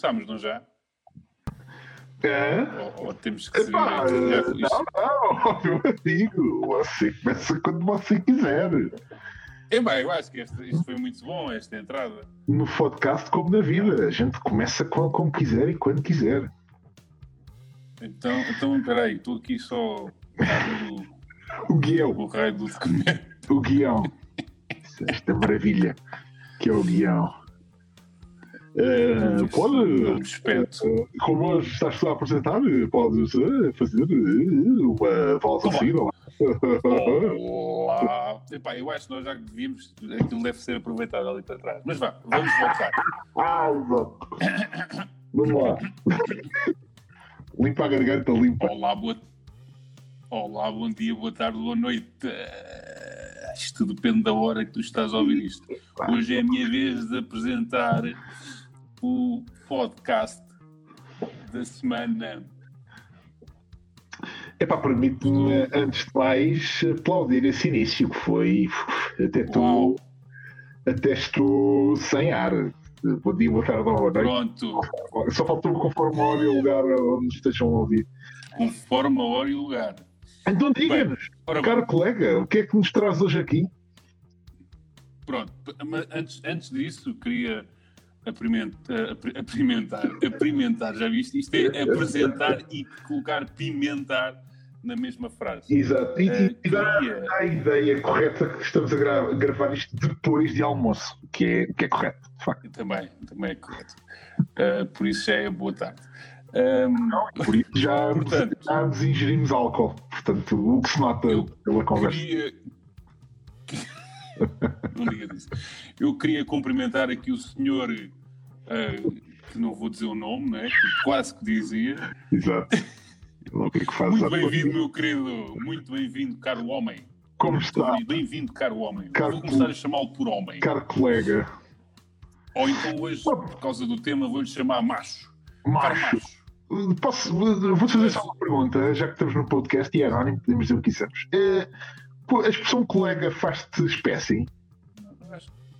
começámos, não já? É? Ou, ou temos que Epá? Já- não, não, meu amigo, você começa quando você quiser. É bem, eu acho que este, isto foi muito bom, esta entrada. No podcast, como na vida, a gente começa com- como quiser e quando quiser. Então, então peraí, estou aqui só O guião, o raio do documento. o guião. Esta maravilha que é o guião. É, pode, Um espeto. eh, como hoje estás a apresentar, podes eh, fazer eh, uma voz Olá. assim, não é? Olá! Epá, eu acho que nós já devíamos. Aquilo deve ser aproveitado ali para trás. Mas vá, vamos voltar. Ah. Vamos lá. Limpa a garganta, limpa. Olá, boa... Olá, bom dia, boa tarde, boa noite. Isto depende da hora que tu estás a ouvir isto. Hoje é a minha vez de apresentar o podcast da semana. Epá, permite-me, antes de mais, aplaudir esse início, que foi. Até estou. Até estou sem ar. Bom dia, boa tarde, boa noite. Pronto, Só faltou-me conforme a hora e o lugar onde estejam a ouvir. conforme a hora e o lugar. Então diga-nos, caro colega, o que é que nos traz hoje aqui? pronto, mas antes, antes disso, queria apimentar, apri- apimentar, apimentar, já viste? Isto é apresentar e colocar pimentar na mesma frase. Exato. E, e- e dá queria- a ideia correta que estamos a gra- gravar isto depois de almoço, que é, que é correto, de facto. Também, também é correto. Uh, por isso já é boa tarde. Um, Por isso já, Portanto- já nos ingerimos álcool. Portanto, o que se nota pela conversa. queria. não diga isso. Eu queria cumprimentar aqui o senhor, uh, que não vou dizer o nome, né? que quase que dizia. Exato. É Muito bem-vindo, meu querido. Muito bem-vindo, caro homem. Como está, Bem-vindo, caro homem. Caro vou começar a chamá-lo por homem. caro colega? Ou então hoje, por causa do tema, vou-lhe chamar macho. Macho. macho. Posso, vou-te fazer só uma pergunta, já que estamos no podcast e é anónimo, podemos dizer o que quisermos. É, a expressão colega faz-te espécie?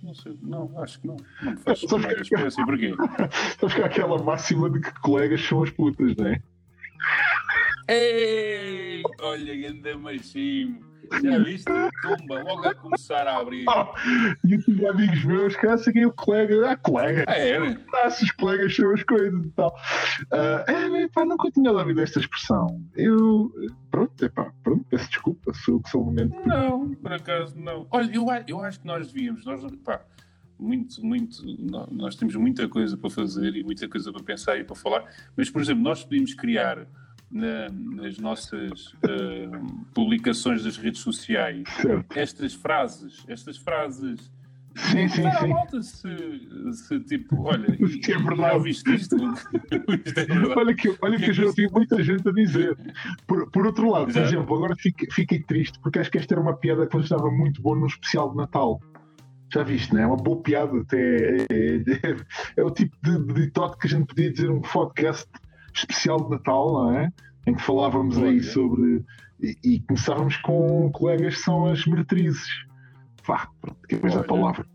Não sei, não, acho que não. Não faz Sabes que- espécie. Porquê? Sabes que há aquela máxima de que colegas são as putas, não é? Ei, olha, ganda machinho. Já viste? Tumba, logo a começar a abrir. Ah, e eu tive amigos meus que é o colega, ah, colega, Ah, é, né? ah, se os colegas são as coisas e tal. Ah, é, pá, nunca tinha ouvido esta expressão. Eu, pronto, é pá, pronto, peço desculpa, sou que sou o momento. Não, por acaso não. Olha, eu, eu acho que nós devíamos, nós, pá, muito, muito, nó- nós temos muita coisa para fazer e muita coisa para pensar e para falar, mas, por exemplo, nós podíamos criar na- nas nossas ah, publicações das redes sociais Certo. estas frases, estas frases. Sim, sim, sim. malta se, se tipo, olha, Isto é verdade. ouviste isto? isto é verdade. Olha que, olha que eu já ouvi muita gente a dizer. Por, por outro lado, por Exato. exemplo, agora fiquei, fiquei triste porque acho que esta era uma piada que eu estava muito boa num especial de Natal. Já viste, não é? É uma boa piada, até. É, é- é o tipo de, de ditote que a gente podia dizer num podcast especial de Natal, não é? Em que falávamos aí sobre. E, e começávamos com colegas que são as meretrizes. Vá, pronto, que depois a Olha. palavra.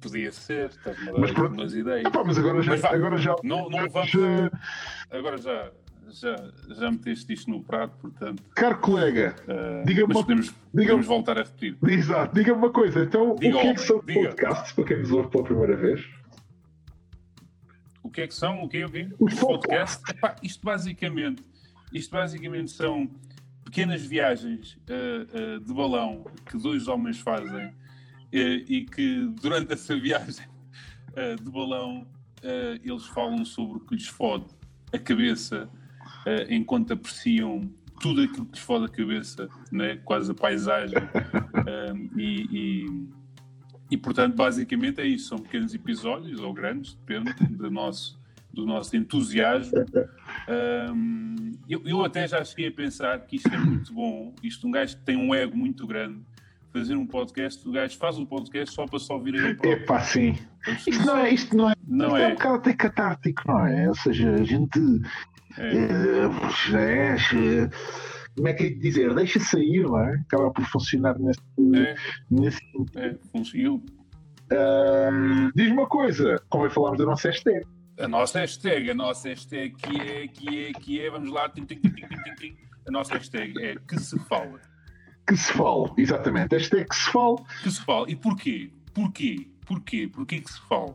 Podia ser, estás-me a Mas dar pronto. algumas ideias. Epá, mas agora já. Mas agora já, Não, não vamos. já Agora já, já, já meteste isto no prato, portanto. caro colega, ah, Diga-me mas uma- podemos, podemos voltar a repetir. Exato, diga-me uma coisa, então Diga, o que é que são diga. podcasts para quem nos ouve pela primeira vez? O que é que são? O que é o quê? Os podcasts? Epá, isto basicamente, isto basicamente são pequenas viagens ah, ah, de balão que dois homens fazem eh, e que durante essa viagem de balão eles falam sobre o que lhes fode a cabeça enquanto apreciam tudo aquilo que lhes fode a cabeça, né? quase a paisagem. E, e- e, portanto, basicamente é isso. São pequenos episódios, ou grandes, depende do nosso, do nosso entusiasmo. Ahm, eu, eu até já cheguei a pensar que isto é muito bom. Isto, um gajo que tem um ego muito grande, fazer um podcast, o gajo faz um podcast só para só ouvir a ele próprio. Epá, sim. Isto Isto não é, isto não é, Não isto é. é. um bocado até catártico, não é? Ou seja, a gente. É. é, eh, como é que é de dizer? Deixa sair, não é? Acaba por funcionar nesse, É, nesse é, fun- eu, Uh, Diz-me uma coisa, como é falarmos da nossa hashtag? A nossa hashtag, a nossa hashtag que é, que é, que é, vamos lá, tim, tim, tim, tim. a nossa hashtag é que se fala. Que se fala, exatamente. Hashtag que se fala. Que se fala. E porquê? Porquê? Porquê? Porquê que se fala?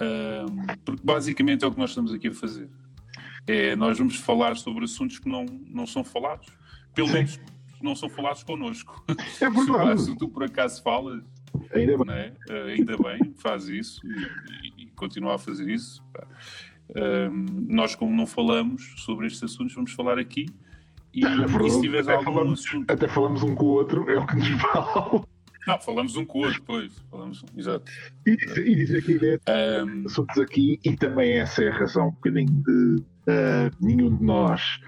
Um, porque basicamente é o que nós estamos aqui a fazer. É, nós vamos falar sobre assuntos que não, não são falados. Pelo menos não são falados connosco. É verdade. se, tu por acaso falas, Ainda bem. né? uh, ainda bem, faz isso e, e, continua a fazer isso. Um, nós, como não falamos sobre estes assuntos, vamos falar aqui. E, É e se tiveres até, falamos, assunto. até falamos um com o outro, é o que nos vale. Não, falamos um com o outro, depois. Falamos, exato. E, e dizer que a ideia Um, assuntos aqui, e também essa é a razão um bocadinho de uh, nenhum de nós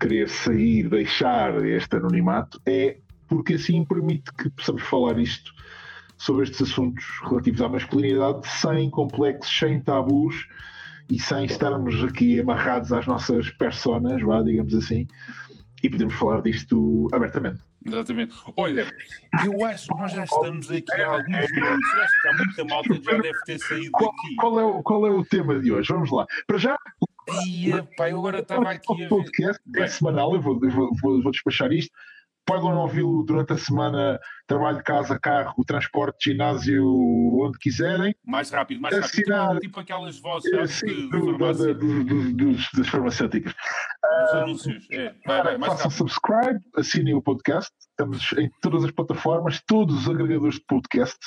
querer sair, deixar este anonimato, é porque assim permite que possamos falar isto sobre estes assuntos relativos à masculinidade sem complexos, sem tabus e sem estarmos aqui amarrados às nossas personas, vá, digamos assim, e podemos falar disto abertamente. Exatamente. Olha, eu acho que nós já estamos aqui há alguns minutos. Eu acho que há muita malta que já deve ter saído Qual, daqui. qual é, o, qual é o tema de hoje? Vamos lá. Para já, Ia, pá, eu agora estava aqui o podcast é semanal, eu vou, vou, vou- vou despachar isto. Podem ouvi-lo durante a semana, trabalho, casa, carro, transporte, ginásio, onde quiserem. Mais rápido, mais rápido. Assinar- Tipo, tipo aquelas vozes É, sim, de, de do- do- do- dos- das farmacêuticas. dos anúncios. É, vai, vai, mais Façam rápido. subscribe, assinem o podcast. Estamos em todas as plataformas, todos os agregadores de podcast.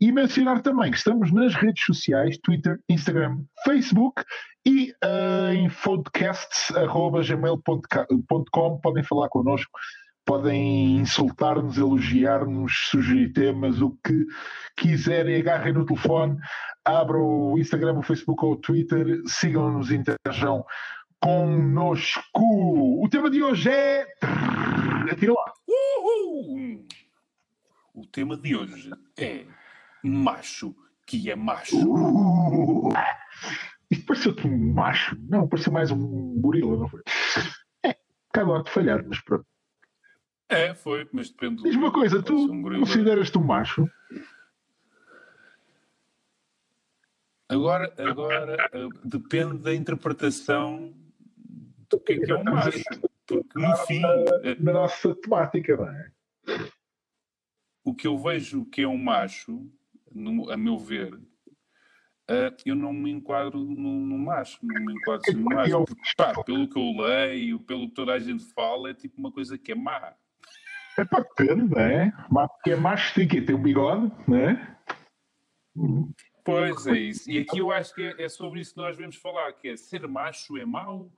E mencionar também que estamos nas redes sociais, Twitter, Instagram, Facebook e eh, em podcasts.gmail.com. Podem falar connosco, podem insultar-nos, elogiar-nos, sugerir temas, o que quiserem, agarrem no telefone, abram o Instagram, o Facebook ou o Twitter, sigam-nos, interajam conosco. O tema de hoje é. Atira lá. Uhul! O tema de hoje é macho que é macho. Uh, isto pareceu-te um macho? Não, pareceu mais um gorila, não foi? É, acaba de falhar, mas pronto. É, foi, mas depende do. Diz-me uma coisa, tu ser um consideras-te um macho? Agora, agora eh, depende da interpretação do que é que é um macho. Porque no fim, eh, Na nossa temática, não é? o que eu vejo que é um macho, no- a meu ver, eh, eu não me enquadro no, no macho, não me enquadro no macho. Porque, pá, pelo que eu leio, pelo que toda a gente fala, é tipo uma coisa que é má. É para depende, não é? Mas porque é macho tem que tem um bigode, não é? Pois é isso. E aqui eu acho que é, é sobre isso que nós vamos falar, que é ser macho é mau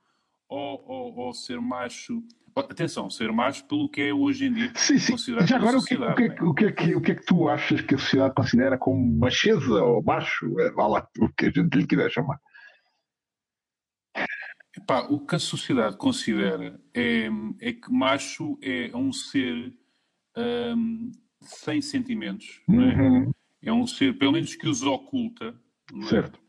ou, ser macho... Atenção, ser macho pelo que é hoje em dia Sim, sim. considerado Já agora, o que, o, que, é sociedade, que- o, que é que, o que é que tu achas que a sociedade considera como macheza ou macho? É, vá lá, o que a gente lhe quiser chamar. Epá, o que a sociedade considera é, é que macho é um ser hum, sem sentimentos, é? Uhum, É um ser, pelo menos que os oculta, é? certo.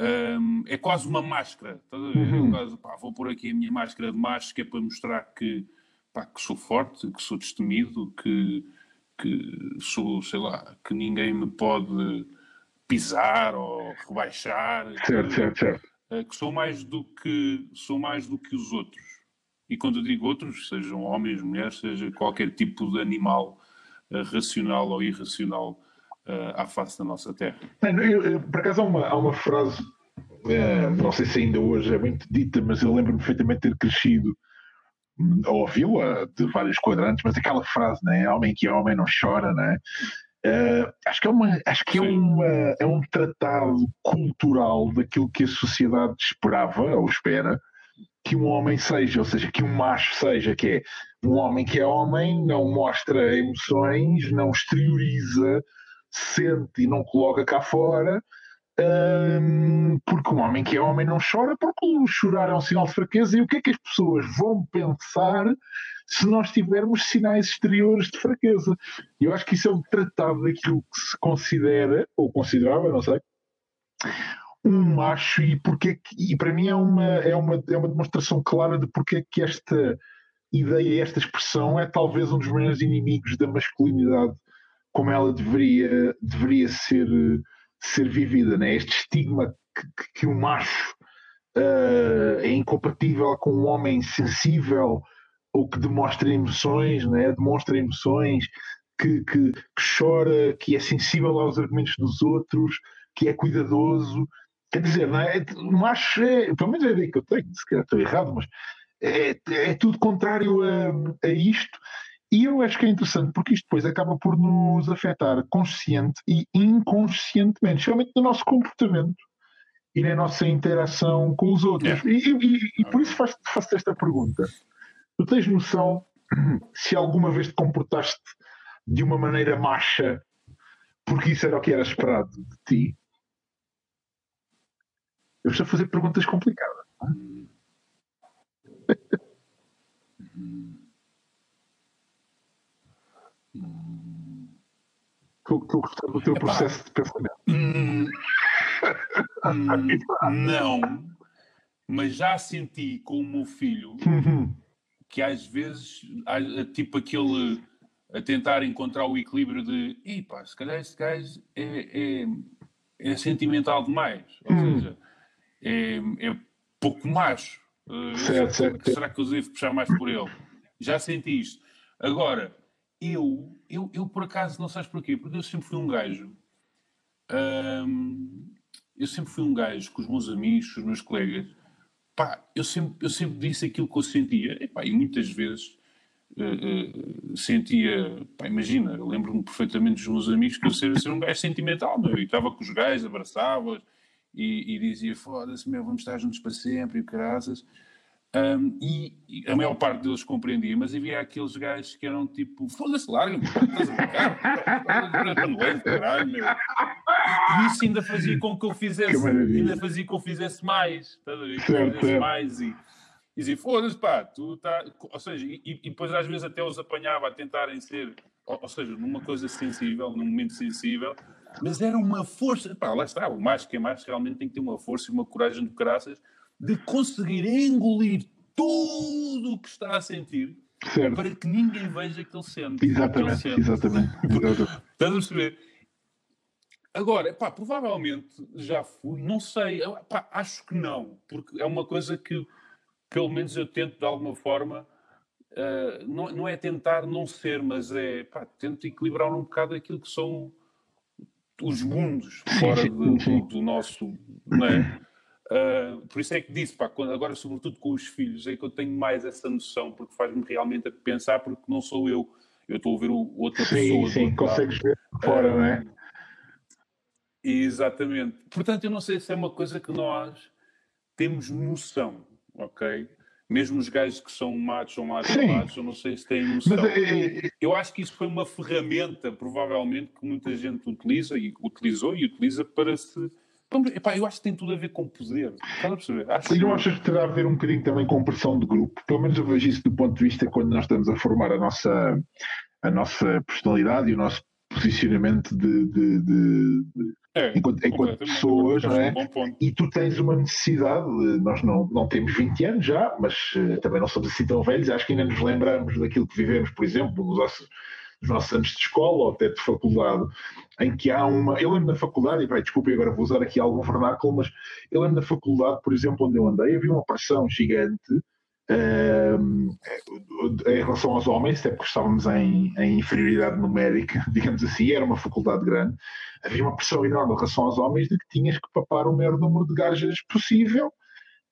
Hum, é quase uma máscara. estás a ver? É Uhum. quase, pá, vou pôr aqui a minha máscara de macho, que é para mostrar que, pá, que sou forte, que sou destemido, que, que sou, sei lá, que ninguém me pode pisar ou rebaixar. Certo, certo, certo. eh, que sou mais do que sou mais do que os outros. E quando eu digo outros, sejam homens, mulheres, seja qualquer tipo de animal eh, racional ou irracional eh, à face da nossa terra. Mano, eu- eu- por acaso há uma, há uma frase, eh, não sei se ainda hoje é muito dita, mas eu lembro-me perfeitamente de ter crescido hum, a ouvi-la de vários quadrantes, mas aquela frase, né? Homem que é homem não chora, né? Eh, acho que, é, uma, acho que é, uma, é um tratado cultural daquilo que a sociedade esperava ou espera que um homem seja, ou seja, que um macho seja, que é um homem que é homem, não mostra emoções, não exterioriza, sente e não coloca cá fora, hum, porque um homem que é homem não chora, porque o chorar é um sinal de fraqueza, e o que é que as pessoas vão pensar se nós tivermos sinais exteriores de fraqueza? Eu acho que isso é um tratado daquilo que se considera, ou considerava, não sei, um macho e porque é e para mim é uma, é uma, é uma demonstração clara de porque é que esta ideia, esta expressão é talvez um dos maiores inimigos da masculinidade como ela deveria, deveria ser, ser vivida. Né? Este estigma que, que, o macho uh, é incompatível com um homem sensível ou que demonstra emoções, né? demonstra emoções, que, que, que chora, que é sensível aos argumentos dos outros, que é cuidadoso. Quer dizer, não é? o macho é, pelo menos é a ideia que eu tenho, se calhar estou errado, mas é, é tudo contrário a, a isto. E eu acho que é interessante porque isto depois acaba por nos afetar consciente e inconscientemente, especialmente no nosso comportamento e na nossa interação com os outros. E, e, e, por isso faço-te faço esta pergunta. Tu tens noção se alguma vez te comportaste de uma maneira macha porque isso era o que era esperado de ti? Eu estou a fazer perguntas complicadas. Estou a gostar do teu Epá. processo de pensamento. Hum, hum, não, mas já senti com o meu filho uhum. que às vezes tipo aquele a tentar encontrar o equilíbrio de e pá, se calhar este gajo é, é, é sentimental demais, ou hum. seja, é, é pouco macho. Uh, certo, certo. Será que eu devo puxar mais por ele? Já senti isto. Agora, eu, eu, eu por acaso, não sabes porquê? Porque eu sempre fui um gajo. Hum, eu sempre fui um gajo com os meus amigos, com os meus colegas. Pá, eu sempre, eu sempre disse aquilo que eu sentia. E, pá, e muitas vezes uh, uh, sentia. Pá, imagina, lembro-me perfeitamente dos meus amigos que eu ser, ser um gajo sentimental, meu. E estava com os gajos, abraçava-os e, e, dizia: foda-se, meu, vamos estar juntos para sempre e graças. Um, e, e, a maior parte deles compreendia, mas havia aqueles gajos que eram tipo, foda-se, larga-me, estás a brincar, caralho, meu. E isso ainda fazia com que eu fizesse, ainda fazia com que eu fizesse mais, estás a ver? Que eu fizesse mais e, e dizia, foda-se, pá, tu tá. Ou seja, e, e, depois às vezes até os apanhava a tentarem ser, ou, ou, seja, numa coisa sensível, num momento sensível, mas era uma força, pá, lá está, o mais que é mais realmente tem que ter uma força e uma coragem de graças de conseguir engolir tudo o que está a sentir certo. para que ninguém veja que ele sente. Exatamente, ele sente. exatamente. Estás a perceber? Agora, pá, provavelmente já fui, não sei, pá, acho que não, porque é uma coisa que pelo menos eu tento de alguma forma, uh, não, não é tentar não ser, mas é, pá, tento equilibrar um bocado aquilo que são os mundos fora de, do, do, nosso, não é? Uh, por isso é que disse, pá, quando, agora sobretudo com os filhos, é que eu tenho mais essa noção, porque faz-me realmente a pensar, porque não sou eu, eu estou a ver o, outra sim, pessoa. Sim, consegues ver fora, uh, não é? Exatamente. Portanto, eu não sei se é uma coisa que nós temos noção, ok? Mesmo os gajos que são matos ou matos, matos, eu não sei se têm noção. Mas, é, é... Eu acho que isso foi uma ferramenta, provavelmente, que muita gente utiliza e utilizou e utiliza para se Epá, eu acho que tem tudo a ver com poder. Estás a perceber? Acho e não achas que terá a ver um bocadinho também com pressão de grupo? Pelo menos eu vejo isso do ponto de vista quando nós estamos a formar a nossa, a nossa personalidade e o nosso posicionamento de, de, de, de é, enquanto, enquanto pessoas, não é? Um e tu tens uma necessidade, nós não, não temos 20 anos já, mas uh, também não somos assim tão velhos, acho que ainda nos lembramos daquilo que vivemos, por exemplo, nos nossos nos nossos anos de escola ou até de faculdade, em que há uma. Eu lembro na faculdade, e vai, desculpe, agora vou usar aqui algum vernáculo, mas eu lembro na faculdade, por exemplo, onde eu andei, havia uma pressão gigante um, em relação aos homens, até porque estávamos em, em, inferioridade numérica, digamos assim, era uma faculdade grande, havia uma pressão enorme em relação aos homens de que tinhas que papar o maior número de gajas possível.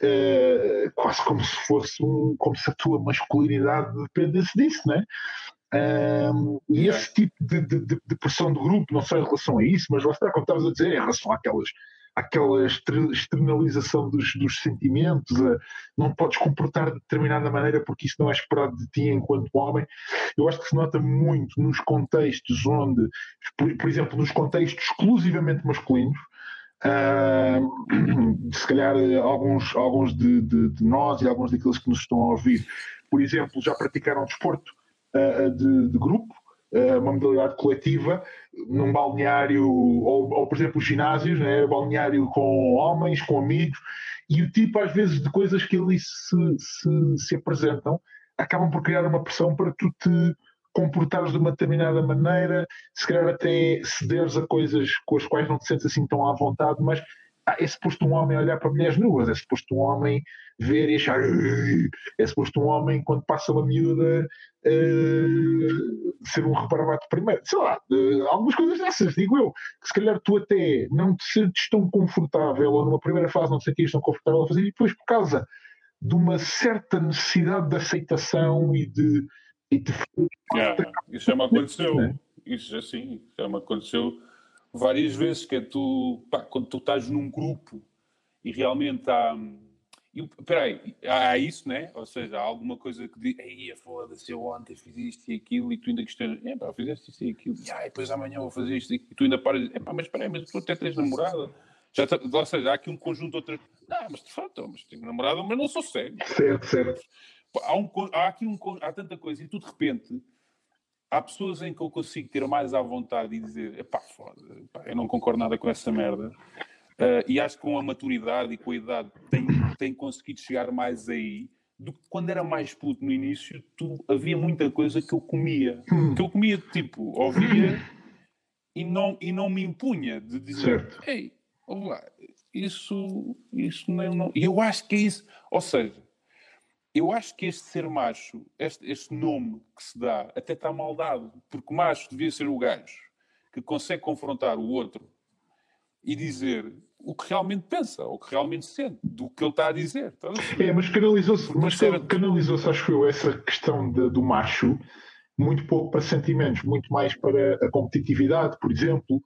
Uh, quase como se fosse um, como se a tua masculinidade dependesse disso, não é? Um, e esse tipo de, de, de, pressão do grupo, não só em relação a isso, mas lá está, como estavas a dizer, em relação àquelas, àquela externalização dos, dos sentimentos, a, não podes comportar de determinada maneira porque isso não é esperado de ti enquanto homem. Eu acho que se nota muito nos contextos onde, por, por exemplo, nos contextos exclusivamente masculinos, uh, se calhar alguns, alguns de, de, de nós e alguns daqueles que nos estão a ouvir, por exemplo, já praticaram desporto de, de grupo, uma modalidade coletiva, num balneário, ou, ou por exemplo, os ginásios, né? balneário com homens, com amigos, e o tipo, às vezes, de coisas que ali se, se, se apresentam acabam por criar uma pressão para tu te comportares de uma determinada maneira, se calhar até cederes a coisas com as quais não te sentes assim tão à vontade, mas é suposto um homem olhar para mulheres nuas, é suposto um homem ver e achar. É suposto um homem, quando passa uma miúda, uh, ser um reparabate primeiro. Sei lá, uh, algumas coisas dessas, digo eu. Que se calhar tu até não te sentes tão confortável, ou numa primeira fase não te sentias tão confortável a fazer, e depois por causa de uma certa necessidade de aceitação e de. E de... Yeah, isso já me aconteceu. Né? Isso assim, já me aconteceu várias vezes, que é tu, pá, quando tu estás num grupo e realmente há. Espera aí, há isso, né? Ou seja, há alguma coisa que diz, ei, é foda-se, eu ontem fiz isto e aquilo, e tu ainda questionas, é pá, fizeste isto e aquilo, e ah, depois amanhã vou fazer isto, e tu ainda paras, é pá, mas espera aí, mas tu até tens namorada. Já tá, ou seja, há aqui um conjunto de outras. Não, mas de facto, mas tenho namorada, mas não sou sério. Certo, certo. Há, um, há aqui um, há tanta coisa, e tu de repente há pessoas em que eu consigo ter mais à vontade e dizer, epá, foda, epá, eu não concordo nada com essa merda. Uh, e acho que com a maturidade e com a idade tem, tem conseguido chegar mais aí do que quando era mais puto no início, tu, havia muita coisa que eu comia. Que eu comia, tipo, ouvia e não, e não me impunha de dizer, certo. ei, lá, isso, isso não, não. E eu acho que é isso. Ou seja, eu acho que este ser macho, este, este nome que se dá, até está mal dado, porque macho devia ser o gajo que consegue confrontar o outro e dizer o que realmente pensa, ou o que realmente sente, do que ele está a dizer. É, mas canalizou-se, mas canalizou-se, acho eu, essa questão de, do macho muito pouco para sentimentos, muito mais para a competitividade, por exemplo,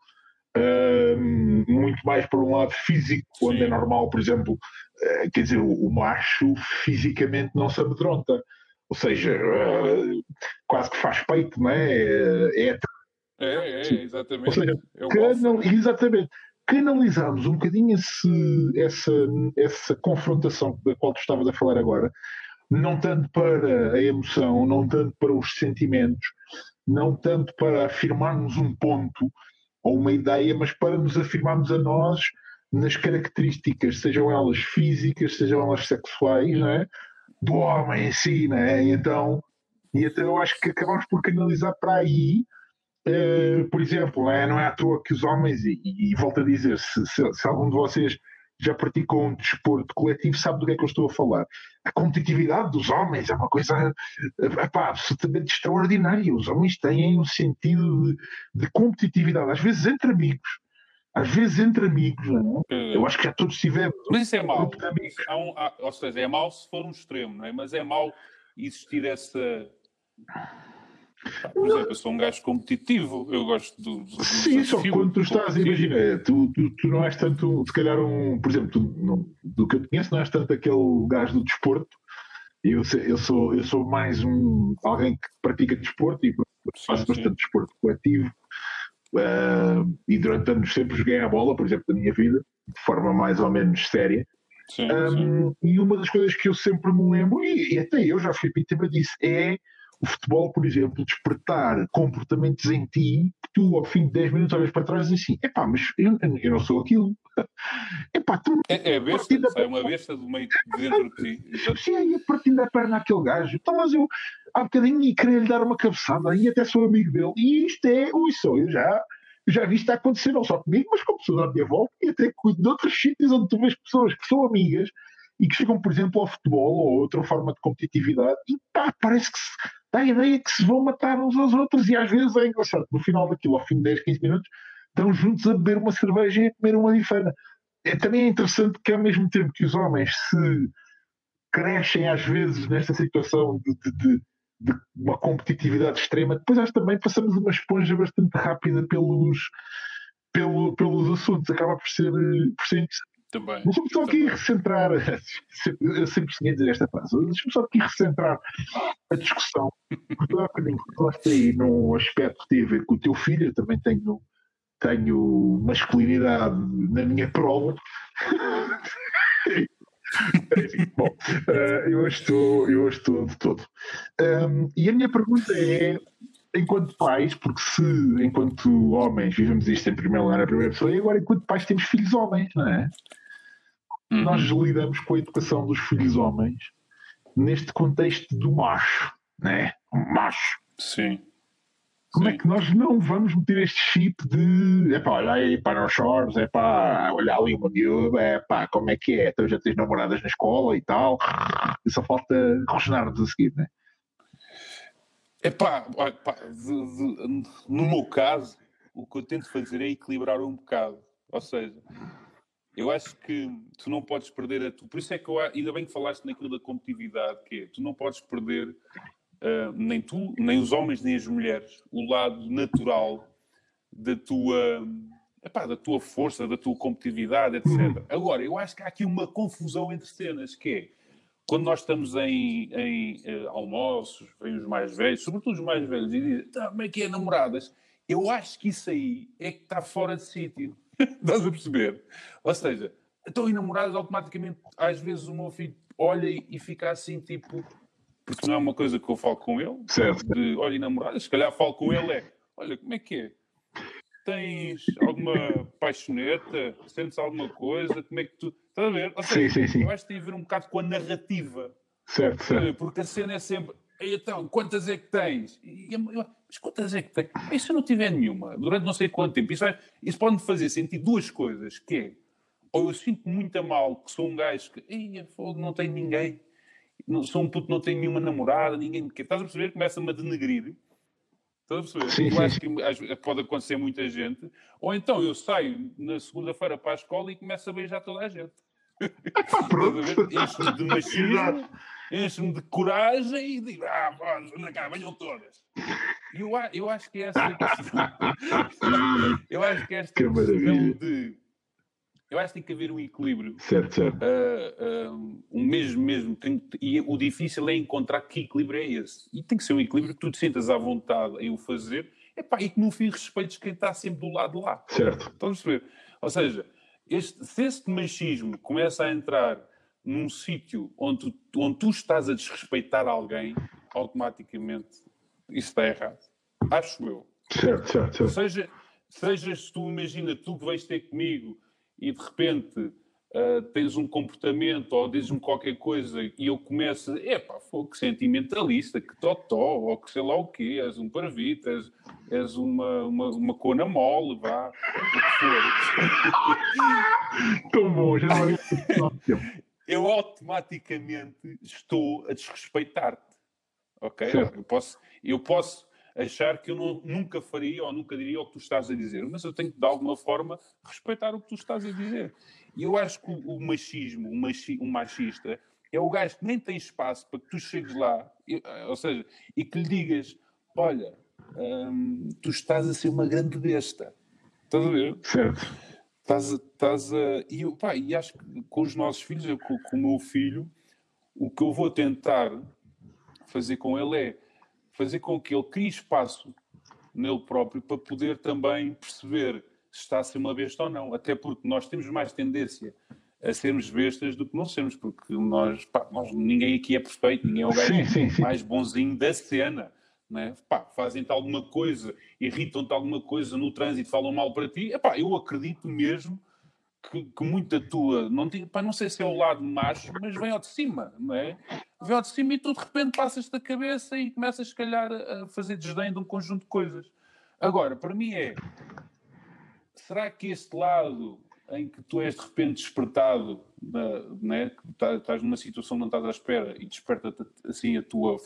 uh, muito mais para um lado físico, Sim. onde é normal, por exemplo, uh, quer dizer, o, o, macho fisicamente não se amedronta, ou seja, uh, quase que faz peito, não é? É, é, é, é exatamente. Ou seja, é canal, exatamente. Canalizamos um bocadinho esse, essa, essa confrontação da qual tu estavas a falar agora, não tanto para a emoção, não tanto para os sentimentos, não tanto para afirmarmos um ponto, ou uma ideia, mas para nos afirmarmos a nós nas características, sejam elas físicas, sejam elas sexuais, não é? do homem em si, não é? Então, e até eu acho que acabamos por canalizar para aí, uh, por exemplo, não é? não é à toa que os homens, e, e volto a dizer, se, se, se algum de vocês já praticou um desporto coletivo sabe do que é que eu estou a falar. A competitividade dos homens é uma coisa epá, absolutamente extraordinária. Os homens têm um sentido de, de competitividade, às vezes entre amigos. Às vezes entre amigos, não é? Eu acho que já todos tivemos. Mas isso é mau. Há um, há, ou seja, é mau se for um extremo, não é? Mas é mau existir essa por exemplo, eu sou um gajo competitivo, eu gosto do. do Sim, só que quando tu estás, imagina, tu, tu, tu, não és tanto, se calhar, um. Por exemplo, tu, não, do que eu conheço, não és tanto aquele gajo do desporto. Eu, eu, sou, eu sou mais um, alguém que pratica desporto e faço sim, bastante sim. desporto coletivo. Uh, e durante anos sempre joguei a bola, por exemplo, da minha vida, de forma mais ou menos séria. Sim, um, e uma das coisas que eu sempre me lembro, e, e até eu já fui vítima disso, é o futebol, por exemplo, despertar comportamentos em ti que tu, ao fim de 10 minutos, olhas para trás e dizes assim: epá, mas eu, eu não sou aquilo. Epá, tu, é, é besta, da... sai uma besta do meio de dentro de ti. Sim, aí partindo da perna aquele gajo. Então, mas eu há bocadinho e queria lhe dar uma cabeçada e até sou amigo dele. E isto é, ui, sou eu já. Já vi isto a acontecer não só comigo, mas com pessoas à minha volta e até de outros sítios onde tu vês pessoas que são amigas e que chegam, por exemplo, ao futebol ou outra forma de competitividade e pá, parece que se dá a ideia que se vão matar uns aos outros e às vezes é engraçado. No final daquilo, ao fim de 10, 15 minutos, estão juntos a beber uma cerveja e a comer uma bifana. É, também é interessante que, ao mesmo tempo que os homens se crescem às vezes nesta situação de, de, de, de uma competitividade extrema, depois nós também passamos uma esponja bastante rápida pelos, pelo, pelos assuntos. Acaba por ser, por ser interessante. Também. Deixa-me só aqui recentrar, eu sempre sonhei dizer esta frase, deixa-me só aqui recentrar a discussão, porque há bocadinho falaste aí num aspecto que tem a ver com o teu filho, eu também tenho, tenho masculinidade na minha prova. Bom, uh, eu, estou, eu estou de todo. Um, e a minha pergunta é: enquanto pais, porque se enquanto homens vivemos isto em primeiro lugar, na primeira pessoa, e agora enquanto pais temos filhos homens, não é? Uhum. Nós lidamos com a educação dos filhos homens neste contexto do macho, né? Um macho. Sim. como é que nós não vamos meter este chip de é pá, olha aí para os shorts, é pá, olha ali uma miúda, é pá, como é que é? Então já tens namoradas na escola e tal, e só falta rosnar-nos a seguir, né? É pá, pá de, de, no meu caso, o que eu tento fazer é equilibrar um bocado. Ou seja, eu acho que tu não podes perder a tu. Por isso é que eu ainda bem que falaste naquilo da competitividade, que é, tu não podes perder uh, nem tu, nem os homens, nem as mulheres, o lado natural da tua, epá, da tua força, da tua competitividade, etc. Uhum. Agora, eu acho que há aqui uma confusão entre cenas, que é quando nós estamos em, em uh, almoços, vêm os mais velhos, sobretudo os mais velhos, e dizem, tá, como é que é namoradas? Eu acho que isso aí é que está fora de sítio. Estás a perceber? Ou seja, estão em namoradas automaticamente, às vezes o meu filho olha e fica assim, tipo, porque não é uma coisa que eu falo com ele, certo. de olha, namoradas, se calhar falo com ele é, olha, como é que é? Tens alguma paixoneta? Sentes alguma coisa? Como é que tu. Estás a ver? Seja, sim, sim, sim. Eu acho que tem a ver um bocado com a narrativa. Certo, certo. Porque a cena é sempre. Então, quantas é que tens? E, mas quantas é que tens? E se eu não tiver nenhuma, durante não sei quanto tempo, isso, vai, isso pode me fazer sentir duas coisas, que é, ou eu sinto muito mal que sou um gajo que, Ei, não tenho ninguém, não, sou um puto que não tenho nenhuma namorada, ninguém me quer. Estás a perceber? Começa-me a denegrir. Estás a perceber? Eu acho que pode acontecer muita gente. Ou então eu saio na segunda-feira para a escola e começo a beijar toda a gente. Enche-me de machismo enche-me de coragem e digo, ah, anda cá, venham todas. E eu, eu acho que essa eu acho que esta que questão de eu acho que tem que haver um equilíbrio. Certo, certo. Uh, uh, um mesmo, mesmo. Tem, e o difícil é encontrar que equilíbrio é esse. E tem que ser um equilíbrio que tu te sintas à vontade em o fazer epá, e que no fim respeites quem está sempre do lado de lá. Certo. Estás a perceber? Ou seja, este, se este machismo começa a entrar num sítio onde, onde tu estás a desrespeitar alguém, automaticamente isso está errado. Acho eu. Certo, certo, certo. Seja, sejas tu, imagina, tu que vais ter comigo e de repente uh, tens um comportamento ou dizes-me qualquer coisa e eu começo, epá, que sentimentalista, que totó, ou que sei lá o quê, és um parvito, és, és uma, uma, uma cona mole, vá, o que for. Tão bom, já não eu automaticamente estou a desrespeitar-te. Ok? Eu posso, eu posso achar que eu não, nunca faria ou nunca diria o que tu estás a dizer, mas eu tenho que, de alguma forma, respeitar o que tu estás a dizer. E eu acho que o, o machismo, o, machi, o machista, é o gajo que nem tem espaço para que tu chegues lá, e, ou seja, e que lhe digas: Olha, hum, tu estás a ser uma grande besta. Estás a ver? Certo. Estás estás a, e, pá, e acho que com os nossos filhos, eu, com, com o meu filho, o que eu vou tentar fazer com ele é fazer com que ele crie espaço nele próprio para poder também perceber se está a ser uma besta ou não. Até porque nós temos mais tendência a sermos bestas do que não sermos, porque nós, pá, nós ninguém aqui é perfeito, ninguém é o gajo mais bonzinho da cena né? Fazem-te alguma coisa, irritam-te alguma coisa no trânsito, falam mal para ti, epá, eu acredito mesmo que, que muita tua, não, não sei se é o lado macho, mas vem ao de cima, não é? Vem ao de cima e tu de repente passas-te a cabeça e começas, se calhar, a fazer desdém de um conjunto de coisas. Agora, para mim é, será que este lado em que tu és de repente despertado, né, que tá, estás numa situação que não estás à espera e desperta assim a tua,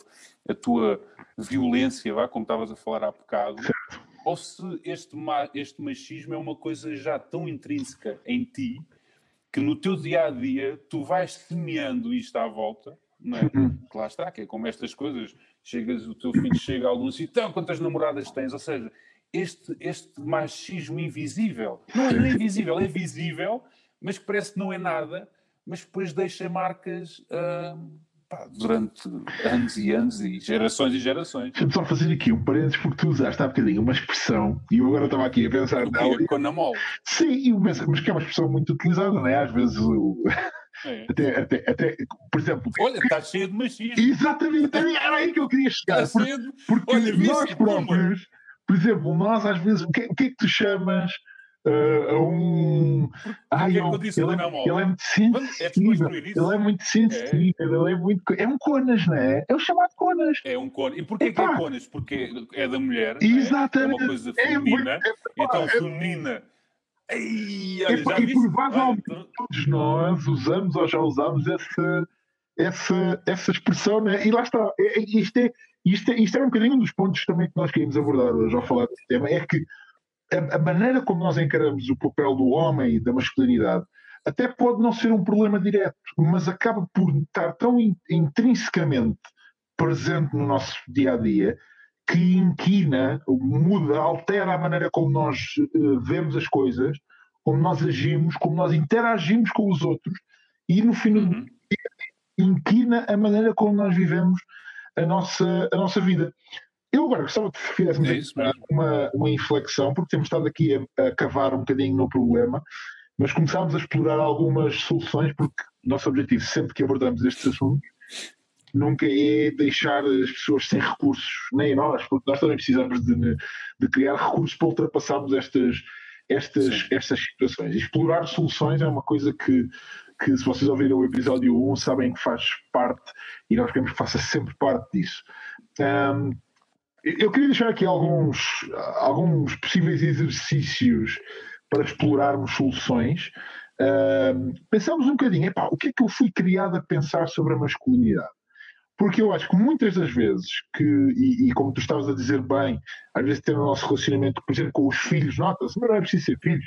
a tua violência, vá, como estavas a falar há bocado, ou se este, este machismo é uma coisa já tão intrínseca em ti que no teu dia a dia tu vais semeando isto à volta, não é? Uhum. Que lá está, que é como estas coisas, chegas, o teu filho chega a algum sítio, então quantas namoradas tens? Ou seja, este, este machismo invisível. Não é, não é invisível, é visível, mas que parece que não é nada, mas depois deixa marcas uh, pá, durante anos e anos e gerações e gerações. Deixa-me só fazer aqui um parênteses, porque tu usaste há bocadinho uma expressão, e eu agora estava aqui a pensar. Não, com a mole. Sim, mas que é uma expressão muito utilizada, não é? Às vezes o. É. Até, até, até, por exemplo. Olha, está cheio de machismo. Exatamente, era aí que eu queria chegar. Está porque, cheio de... porque Olha, nós próprios. Por exemplo, nós às vezes, o que, o que é que tu chamas uh, a um. Ai, eu, ele, ele, é, ele é muito sensível. É ele é muito sensível. É. Ele é muito. É um Conas, não é? É o chamado Conas. É um Conas. E porquê que é Conas? Porque é da mulher. Exatamente. É, é uma coisa feminina. É muito, então, feminina. Ei, olha, e provavelmente todos nós usamos ou já usamos essa, essa, essa expressão, né? e lá está. Isto é, isto, é, isto é um bocadinho um dos pontos também que nós queríamos abordar hoje ao falar desse tema, é que a, a, maneira como nós encaramos o papel do homem e da masculinidade até pode não ser um problema direto, mas acaba por estar tão in, intrinsecamente presente no nosso dia a dia que inquina, muda, altera a maneira como nós uh, vemos as coisas, como nós agimos, como nós interagimos com os outros e no fim uhum. do dia inquina a maneira como nós vivemos a nossa, a nossa vida. Eu agora gostava que fizéssemos é uma, uma inflexão, porque temos estado aqui a, a cavar um bocadinho no problema, mas começámos a explorar algumas soluções, porque o nosso objetivo, sempre que abordamos estes assuntos, nunca é deixar as pessoas sem recursos, nem nós, porque nós também precisamos de, de criar recursos para ultrapassarmos estas, estas, estas situações. Explorar soluções é uma coisa que, que, se vocês ouvirem o episódio 1, sabem que faz parte e nós queremos que faça sempre parte disso. Um, eu queria deixar aqui alguns, alguns possíveis exercícios para explorarmos soluções. Uh, pensamos um bocadinho, epá, o que é que eu fui criado a pensar sobre a masculinidade? Porque eu acho que muitas das vezes, que, e, e como tu estavas a dizer bem, às vezes ter o nosso relacionamento, por exemplo, com os filhos, nota-se, não é preciso ser filhos,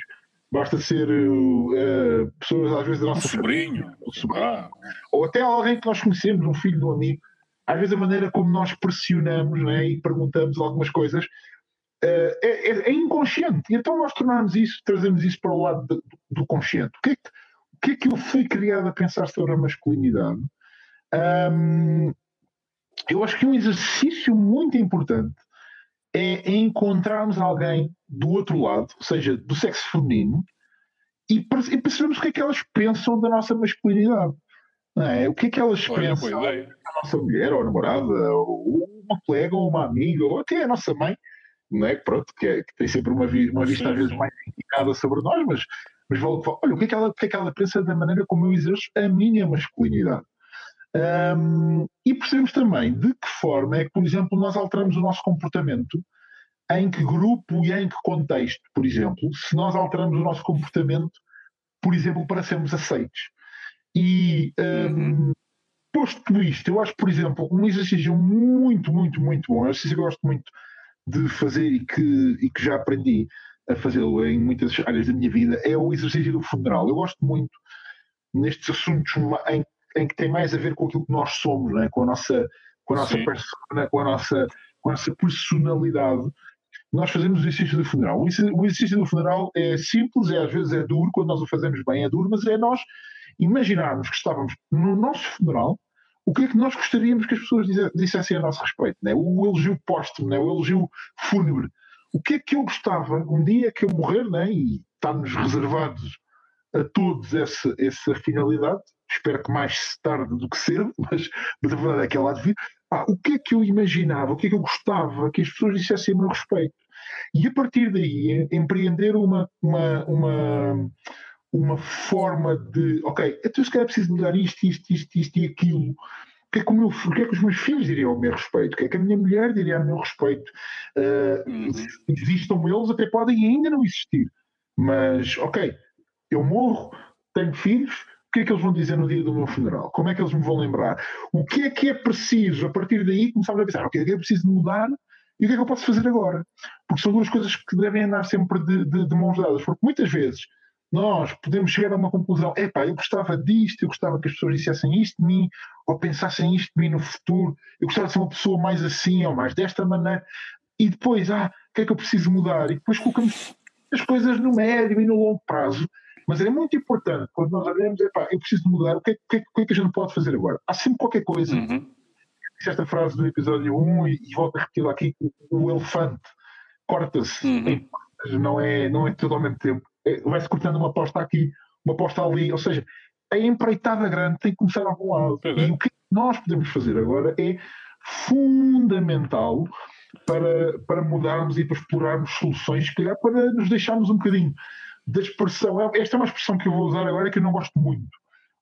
basta ser uh, pessoas às vezes da nossa um sobrinho, família, ah. ou até alguém que nós conhecemos, um filho de um amigo, às vezes a maneira como nós pressionamos né, e perguntamos algumas coisas uh, é, é, é, inconsciente. E então nós tornamos isso, trazemos isso para o lado de, do consciente. O que, é que, o que é que eu fui criado a pensar sobre a masculinidade? Um, eu acho que um exercício muito importante é encontrarmos alguém do outro lado, ou seja, do sexo feminino, e percebermos o que é que elas pensam da nossa masculinidade. É? O que é que elas Olha, pensam da nossa mulher, ou namorada, ou uma colega, ou uma amiga, ou até a nossa mãe, não é? Pronto, que, é, que tem sempre uma, uma vista sim, às vezes sim. mais indicada sobre nós, mas, mas olha, o que, é que ela, o que é que ela pensa da maneira como eu exerço a minha masculinidade? Um, e percebemos também de que forma é que, por exemplo, nós alteramos o nosso comportamento, em que grupo e em que contexto, por exemplo, se nós alteramos o nosso comportamento, por exemplo, para sermos aceitos. E um, posto isto, eu acho, por exemplo, um exercício muito, muito, muito bom, um exercício que eu gosto muito de fazer e que, e que já aprendi a fazê-lo em muitas áreas da minha vida, é o exercício do funeral. Eu gosto muito nestes assuntos em, em que tem mais a ver com aquilo que nós somos, né? com a nossa, com a nossa persona, com a nossa, com a nossa personalidade. Nós fazemos o exercício do funeral. O exercício do funeral é simples, é, às vezes é duro, quando nós o fazemos bem é duro, mas é nós imaginarmos que estávamos no nosso funeral, o que é que nós gostaríamos que as pessoas dissessem a nosso respeito? Né? O elogio póstumo, né? o elogio fúnebre. O que é que eu gostava, um dia que eu morrer, né? e está-nos reservados a todos essa, essa finalidade, espero que mais tarde do que cedo, mas, mas a verdade é que ela há de vir. Ah, o que é que eu imaginava, o que é que eu gostava que as pessoas dissessem a meu respeito? E a partir daí, empreender uma, uma, uma, uma forma de, ok, então se calhar preciso mudar isto, isto, isto, isto e aquilo. O que, é que meu, o que é que os meus filhos diriam ao meu respeito? O que é que a minha mulher diria ao meu respeito? Uh. Existam eles, até podem ainda não existir. Mas, ok, eu morro, tenho filhos, o que é que eles vão dizer no dia do meu funeral? Como é que eles me vão lembrar? O que é que é preciso? A partir daí começamos a pensar, o que é que é preciso mudar e o que é que eu posso fazer agora? Porque são duas coisas que devem andar sempre de, de, de mãos dadas, porque muitas vezes nós podemos chegar a uma conclusão: epá, eu gostava disto, eu gostava que as pessoas dissessem isto de mim, ou pensassem isto de mim no futuro, eu gostava de ser uma pessoa mais assim ou mais desta maneira, e depois, ah, o que é que eu preciso mudar? E depois colocamos as coisas no médio e no longo prazo. Mas é muito importante, quando nós olhamos, epá, eu preciso mudar, o que, é, que é, que, é, que a gente pode fazer agora? Há sempre qualquer coisa. Uhum. Esta frase do episódio 1, e, e volto a repeti-la aqui: o elefante corta-se, uhum. não, é, não é tudo ao mesmo tempo é, vai-se cortando uma aposta aqui, uma aposta ali, ou seja, a empreitada grande tem que começar a algum lado. É. E o que nós podemos fazer agora é fundamental para, para mudarmos e para explorarmos soluções, se calhar para nos deixarmos um bocadinho da expressão. É, esta é uma expressão que eu vou usar agora que eu não gosto muito,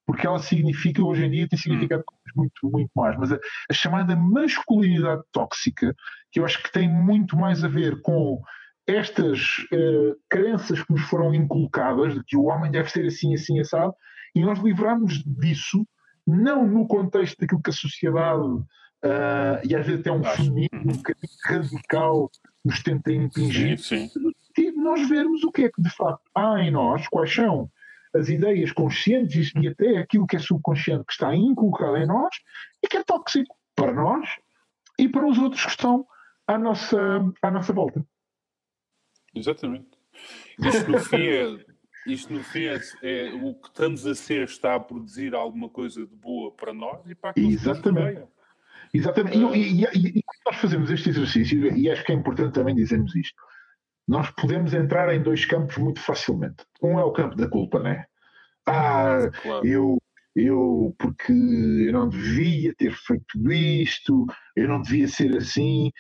porque ela significa, hoje em dia, tem significado muito, muito mais. Mas a, a chamada masculinidade tóxica, que eu acho que tem muito mais a ver com estas uh, crenças que nos foram inculcadas de que o homem deve ser assim, assim, assado, e nós livrarmos disso, não no contexto daquilo que a sociedade, uh, e às vezes até um feminismo um bocadinho radical, nos tenta impingir, sim, sim. Nós vermos o que é que de facto há em nós, quais são as ideias conscientes e até aquilo que é subconsciente que está inculcado em nós e que é tóxico para nós e para os outros que estão à nossa, à nossa volta. Exatamente. Isto no fim é, isto no fim é, é, o que estamos a ser está a produzir alguma coisa de boa para nós e para aquilo Exatamente. Que Exatamente. E, e, e, e, nós fazemos este exercício, e acho que é importante também dizermos isto, nós podemos entrar em dois campos muito facilmente. Um é o campo da culpa, né? Ah, claro. eu, eu, porque eu não devia ter feito isto, eu não devia ser assim.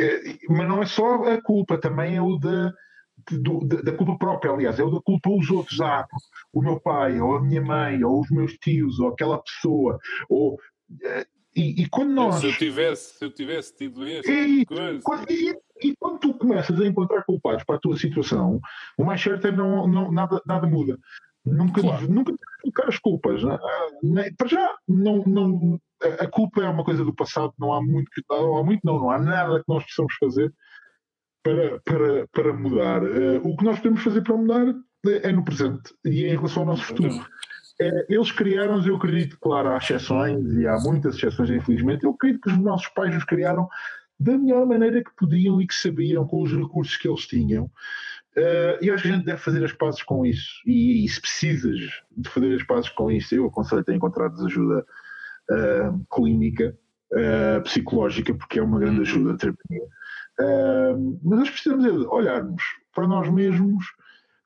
É, mas não é só a culpa, também é o da, do, da, culpa própria, aliás, é o da culpa aos outros. Ah, o meu pai, ou a minha mãe, ou os meus tios, ou aquela pessoa, ou. É, e, e quando nós. Se eu tivesse, se eu tivesse tido este. E, tipo quando, e, e, quando tu começas a encontrar culpados para a tua situação, o mais certo é não, não nada, nada muda. Nunca, claro. nunca colocar as culpas. Né? Para já, não, não, a culpa é uma coisa do passado, não há muito, não há, muito, não, não há nada que nós possamos fazer para, para, para mudar. Uh, o que nós podemos fazer para mudar é no presente e é em relação ao nosso futuro. Uh, eles criaram, eu acredito, claro, há exceções e há muitas exceções, infelizmente. Eu acredito que os nossos pais os criaram da melhor maneira que podiam e que sabiam, com os recursos que eles tinham. Uh, e acho que a gente deve fazer as pazes com isso. E, e se precisas de fazer as pazes com isso, eu aconselho-te a encontrar ajuda uh, clínica, uh, psicológica, porque é uma grande uhum. ajuda terapia. Uh, mas nós precisamos é olharmos para nós mesmos,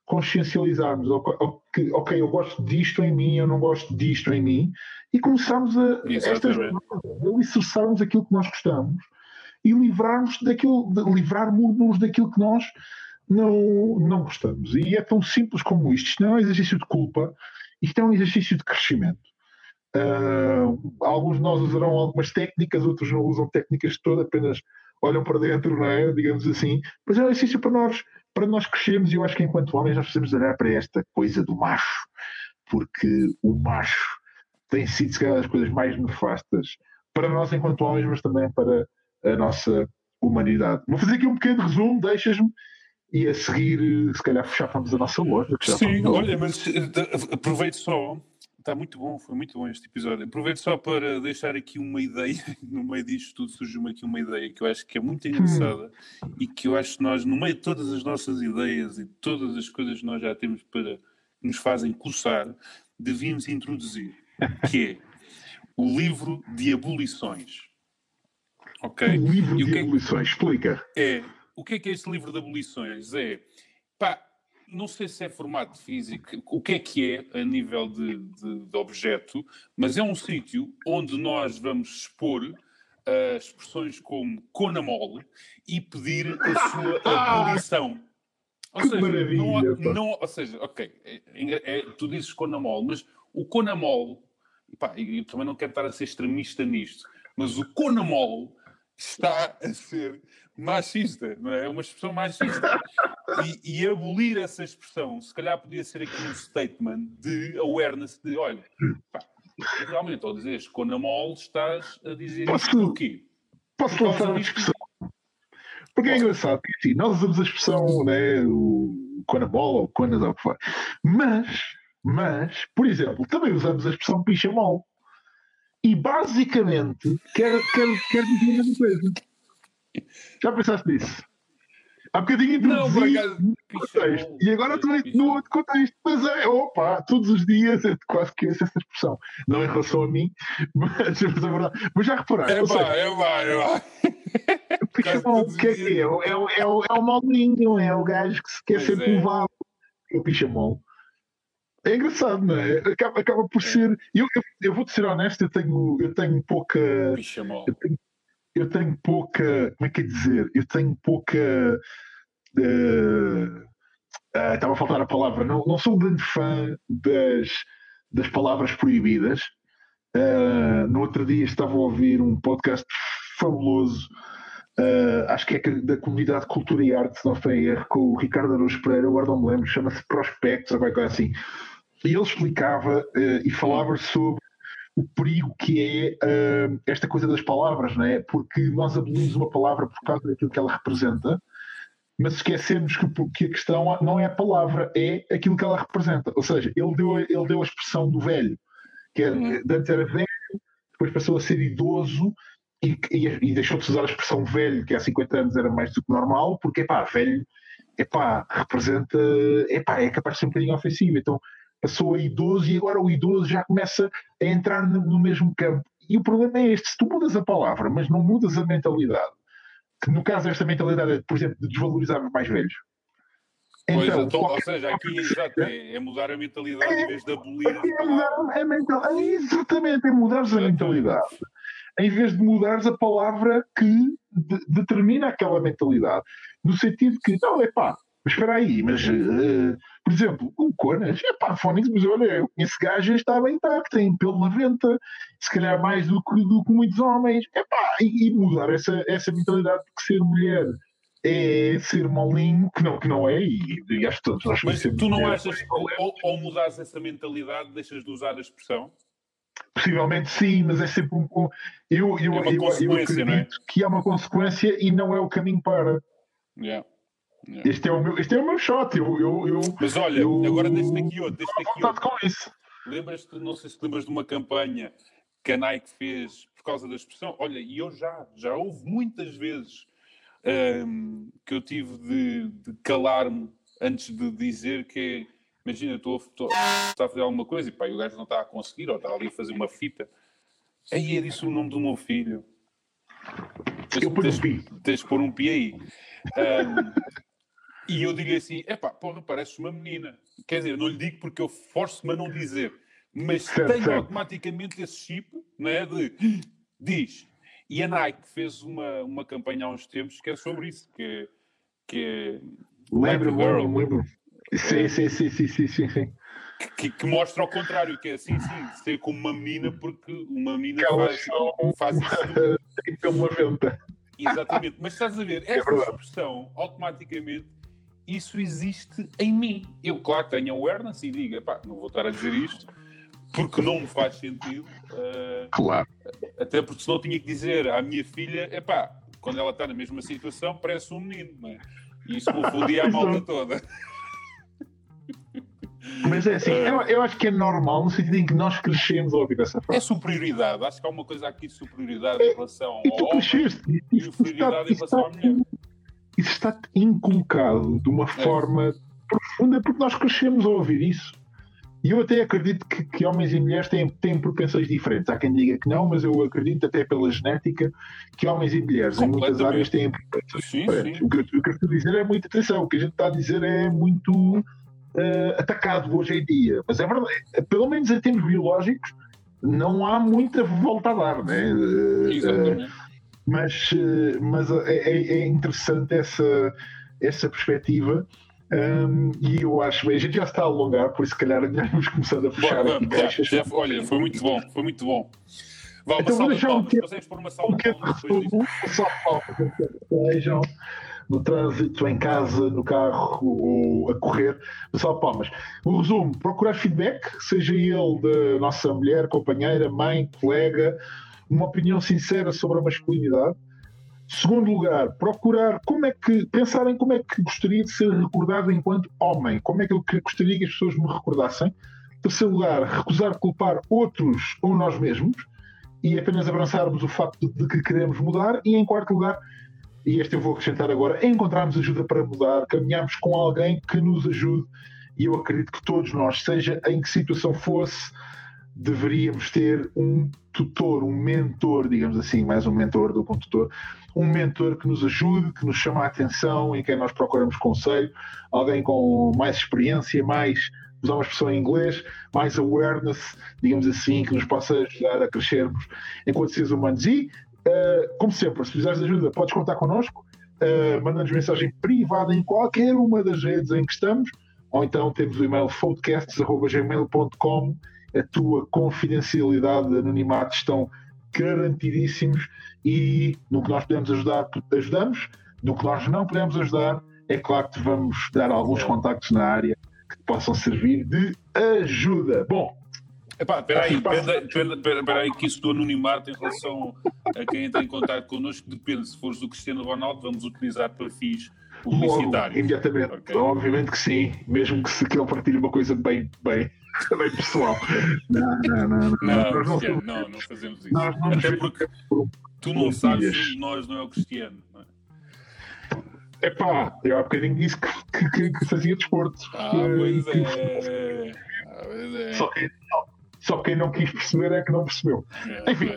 consciencializarmos, ok, ok, eu gosto disto em mim, eu não gosto disto em mim, e começarmos a, estas, a alicerçarmos aquilo que nós gostamos e livrarmos daquilo, livrarmos-nos daquilo que nós não, não gostamos. E é tão simples como isto. Isto não é um exercício de culpa, isto é um exercício de crescimento. Uh, alguns de nós usarão algumas técnicas, outros não usam técnicas todas, apenas olham para dentro, não é? digamos assim. Mas é um exercício para nós, para nós crescermos, e eu acho que enquanto homens nós precisamos olhar para esta coisa do macho, porque o macho tem sido, se calhar, das coisas mais nefastas para nós enquanto homens, mas também para a nossa humanidade. Vou fazer aqui um pequeno resumo, deixas-me, e a seguir, se calhar, fechávamos a nossa loja. Sim, olha, mas eh, aproveito só, está muito bom, foi muito bom este episódio. Aproveito só para deixar aqui uma ideia, no meio disto tudo surgiu-me aqui uma ideia que eu acho que é muito engraçada hum. e que eu acho que nós, no meio de todas as nossas ideias e todas as coisas que nós já temos para nos fazem coçar, devíamos introduzir, que é o livro de abolições. Ok? O livro e de o que é, abolições, explica. É o que é que é este livro de abolições? É, pá, não sei se é formato físico, o que é que é a nível de, de, de objeto, mas é um sítio onde nós vamos expor uh, expressões como conamol e pedir a sua abolição. Ou que seja, maravilha, não, não, ou seja, ok, é, é, é, tu dizes conamol, mas o conamol, pá, eu também não quero estar a ser extremista nisto, mas o conamol está a ser machista, não é? É uma expressão machista. E, e, abolir essa expressão, se calhar podia ser aqui um statement de awareness de, olha, pá, realmente ao dizeres com a mole estás a dizer posso, isto porquê? Posso Por lançar uma expressão? Porque é engraçado, porque assim, nós usamos a expressão, né, o conamol ou conas ou o que for. Mas, mas, por exemplo, também usamos a expressão picha-mol. E basicamente quer, quer, quer dizer a mesma coisa. Já pensaste nisso? Há bocadinho introduzi no contexto. E agora estou no outro contexto. Mas é, opa, todos os dias eu quase que essa expressão. Não em relação a mim, mas, mas, é verdade. mas já reparaste. É vá, é vá, é vá. O que é que é? É, o, é, o, é o molinho, é o gajo que se quer ser é. levado. É o pichamol. É engraçado, não é? Acaba, acaba por é. ser. Eu, eu, eu vou-te ser honesto, eu tenho, eu tenho pouca. Eu tenho, eu tenho pouca. Como é que é dizer? Eu tenho pouca. Uh, Uh, estava a faltar a palavra. Não, não sou um grande fã das, das palavras proibidas. Uh, no outro dia estava a ouvir um podcast fabuloso, uh, acho que é da comunidade Cultura e Arte, se não foi erro, com o Ricardo Araújo Pereira, não me lembro, chama-se Prospectos, ou qualquer coisa assim. E ele explicava e falava sobre o perigo que é esta coisa das palavras, não é? Porque nós abolimos uma palavra por causa daquilo que ela representa mas esquecemos que, que, a questão não é a palavra, é aquilo que ela representa. Ou seja, ele deu, ele deu a expressão do velho, que é, uhum. antes era velho, depois passou a ser idoso e, e, e deixou de usar a expressão velho, que há 50 anos era mais do que normal, porque, pá, velho, epá, representa, epá, é capaz de ser um bocadinho ofensivo. Então passou a idoso e agora o idoso já começa a entrar no, mesmo campo. E o problema é este: se tu mudas a palavra, mas não mudas a mentalidade, que no caso desta mentalidade, por exemplo, de desvalorizar os mais velhos. Então, pois, então, ou seja, aqui exato, é, é, mudar a mentalidade é, em vez de abolir. É, mudar a é exatamente, é mudares a mentalidade. Em vez de mudares a palavra que de, determina aquela mentalidade. No sentido que, não, é pá, mas espera aí, mas uh, por exemplo, o Conas, é pá, Fónix, mas olha, esse gajo bem intacto, tem pelo na venta, se calhar mais do que, do que muitos homens, é pá, e, e, mudar essa, essa mentalidade de que ser mulher é ser molinho, que não, que não é, e, e acho que todos nós Mas tu não achas que ou, ou mudares essa mentalidade, deixas de usar a expressão? Possivelmente sim, mas é sempre um. Eu, eu, é eu, eu, eu é? acredito é? que há uma consequência e não é o caminho para. Yeah. Este, é o meu, é o meu shot. Eu, eu, eu Mas olha, eu, agora deixa aqui outro. Deixa aqui outro. com isso. Lembras-te, não sei se lembras de uma campanha que a Nike fez por causa da expressão. Olha, e eu já, já houve muitas vezes um, que eu tive de, de calar-me antes de dizer que imagina, estou, estou, a fazer alguma coisa e pá, o gajo não está a conseguir, ou está ali a fazer uma fita. Aí é disso o nome do meu filho. Tens, eu tens, tens, tens de pôr um pi aí. Um, e eu diria assim: é pá, porra, pareces uma menina. Quer dizer, não lhe digo porque eu forço-me a não dizer, mas certo, tenho certo. automaticamente esse chip, não é? De diz. E a Nike fez uma, uma campanha há uns tempos que é sobre isso, que, que é. Lembro-me, lembro Sim, sim, sim, sim, sim, sim. Que, que, mostra ao contrário, que é assim, sim, ser como uma menina, porque uma menina faz, faz isso. Tem uma venta. Exatamente, mas estás a ver, é esta é expressão automaticamente isso existe em mim. Eu, claro, tenho awareness e digo, pá, não vou estar a dizer isto porque não me faz sentido. Uh, claro. Até porque senão tinha que dizer à minha filha, é pá, quando ela está na mesma situação, parece um menino, não é? E isso confundia a malta toda. Mas é assim, eu, eu, acho que é normal no sentido em que nós crescemos a ouvir essa frase. É superioridade, acho que há uma coisa aqui de superioridade é, em relação e tu ao cresceste, homem e superioridade em relação à mulher isso está inculcado de uma forma profunda porque nós crescemos a ouvir isso. E eu até acredito que, que, homens e mulheres têm, têm propensões diferentes. Há quem diga que não, mas eu acredito até pela genética que homens e mulheres em muitas áreas têm propensões sim, diferentes. Sim. O, que, o que eu estou a dizer é muita atenção. O que a gente está a dizer é muito uh, atacado hoje em dia. Mas é verdade, pelo menos em termos biológicos, não há muita volta a dar. Né? Uh, Exatamente. Uh, mas, eh, mas é, é, é interessante essa, essa perspectiva. Um, e eu acho bem, a gente já está a alongar, por isso, se calhar, já vamos começando a fechar aqui já, já, Olha, foi muito bom, foi muito bom. Vá, então, salva de palmas, que, consegues pôr uma salva Sejam no trânsito, em casa, no carro ou a correr, salva palmas. O resumo: procurar feedback, seja ele da nossa mulher, companheira, mãe, colega uma opinião sincera sobre a masculinidade. Segundo lugar, procurar como é que pensar em como é que gostaria de ser recordado enquanto homem, como é que eu gostaria que as pessoas me recordassem. Terceiro lugar, recusar culpar outros ou nós mesmos e apenas abraçarmos o facto de que queremos mudar. E em quarto lugar, e este eu vou acrescentar agora, encontrarmos ajuda para mudar, caminharmos com alguém que nos ajude. E eu acredito que todos nós, seja em que situação fosse, deveríamos ter um tutor, um mentor, digamos assim, mais um mentor do que um tutor, um mentor que nos ajude, que nos chame a atenção, em quem nós procuramos conselho, alguém com mais experiência, mais, usar uma expressão em inglês, mais awareness, digamos assim, que nos possa ajudar a crescermos enquanto seres humanos. E, uh, como sempre, se precisares de ajuda, podes contar connosco, uh, manda-nos mensagem privada em qualquer uma das redes em que estamos ou então temos o e-mail foodcasts.gmail.com. A tua confidencialidade anonimato estão garantidíssimos e no que nós podemos ajudar, ajudamos. No que nós não podemos ajudar, é claro que vamos dar alguns contactos na área que possam servir de ajuda. Bom, Epá, espera aí, espera aí que isso do anonimato em relação a quem entra em contato connosco depende. Se fores do Cristiano Ronaldo, vamos utilizar para fins publicitários. imediatamente. Okay. Obviamente que sim, mesmo que se que ele partilhe uma coisa bem, bem, bem pessoal. Não, não, não. Não, não, não, não, não fazemos isso. Até porque tu não sabes se nós não é o Cristiano. É pá, eu há bocadinho disse que, que, que fazia desporto. Ah, pois é. Ah, pois é. Só que, só quem não quis perceber é que não percebeu. É, Enfim.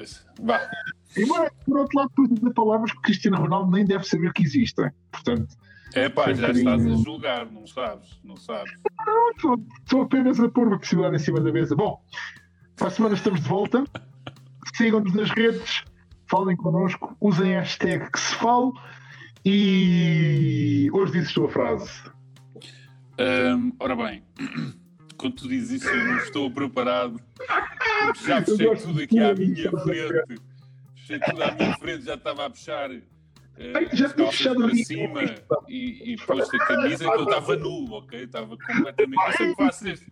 Mas, embora, por outro lado, depois de palavras que Cristiano Ronaldo nem deve saber que existem. Portanto. É pá, já estás a julgar, não sabes? Não sabes. Não, estou, apenas a pôr uma possibilidade em cima da mesa. Bom, para a semana estamos de volta. Sigam-nos nas redes, falem connosco, usem a hashtag que se fale e hoje dizes a tua frase. Um, ora bem quando tu dizes isso, eu não estou preparado. Já fechei tudo aqui à minha frente. Fechei tudo à minha frente, já estava a puxar. Uh, já tinha fechado para cima e, e posto a camisa, então estava nu, ok? Estava completamente. Eu sempre faço este,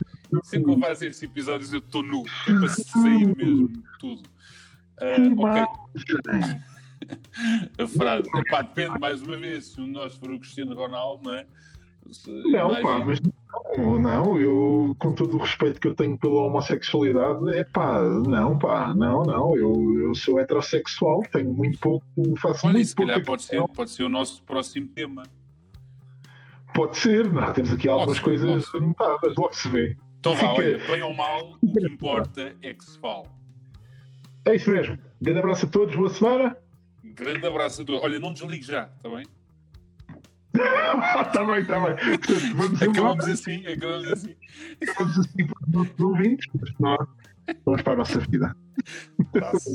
sempre que eu faço estes episódios, eu estou nu, é para sair mesmo tudo. Uh, ok. a frase, epá, depende mais uma vez se nós for o Cristiano Ronaldo, não é? Não, pá, mas não, não, eu, com todo o respeito que eu tenho pela homossexualidade, é pá, não, pá, não, não, eu, eu sou heterossexual, tenho muito pouco, faço Olha, muito se calhar pode ser, pode ser o nosso próximo tema. Pode ser, não, temos aqui algumas pode coisas anotadas, logo se vê. Então vá, olha, bem ou mal, o que importa é que se fale. É isso mesmo. Grande abraço a todos, boa semana. Grande abraço a todos. Olha, não desligue já, está bem? tá bem, tá bem. Acabamos é assim, acabamos assim. Acabamos é assim para os nossos ouvintes, mas nós vamos para a nossa vida. Nossa.